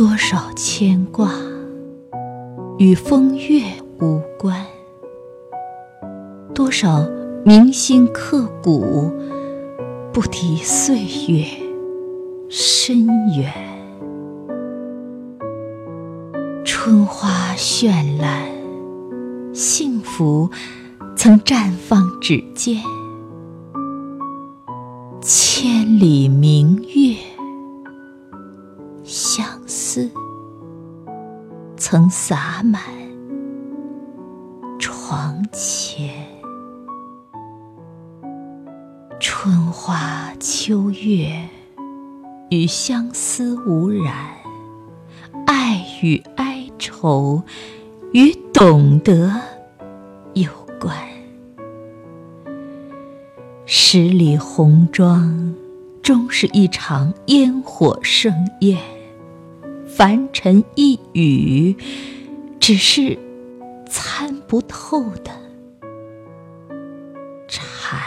多少牵挂与风月无关，多少铭心刻骨不敌岁月深远。春花绚烂，幸福曾绽放指尖。千里明相思曾洒满床前。春花秋月与相思无染，爱与哀愁与懂得有关。十里红妆，终是一场烟火盛宴；凡尘一语，只是参不透的禅。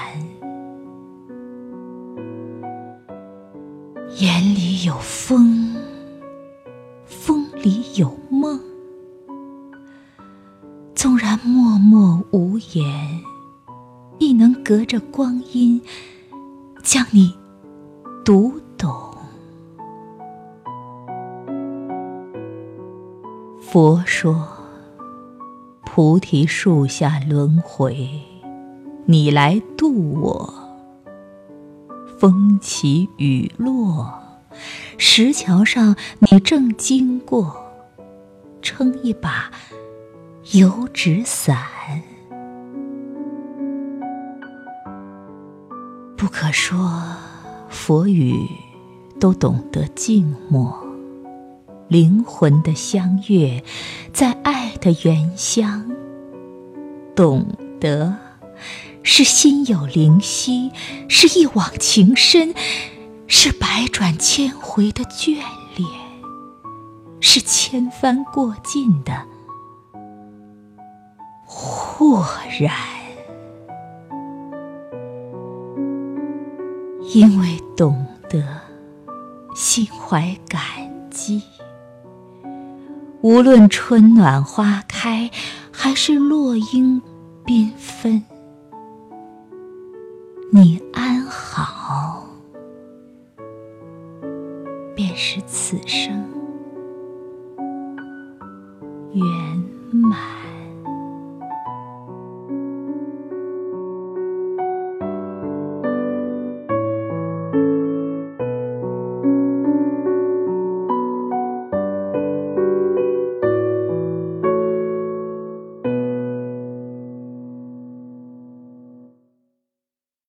眼里有风，风里有梦，纵然默默无言。亦能隔着光阴，将你读佛说，菩提树下轮回，你来渡我。风起雨落，石桥上你正经过，撑一把油纸伞。不可说，佛语都懂得静默。灵魂的相悦，在爱的原乡。懂得，是心有灵犀，是一往情深，是百转千回的眷恋，是千帆过尽的豁然。因为懂得，心怀感激。无论春暖花开还是落英缤纷。你安好便是此生圆满。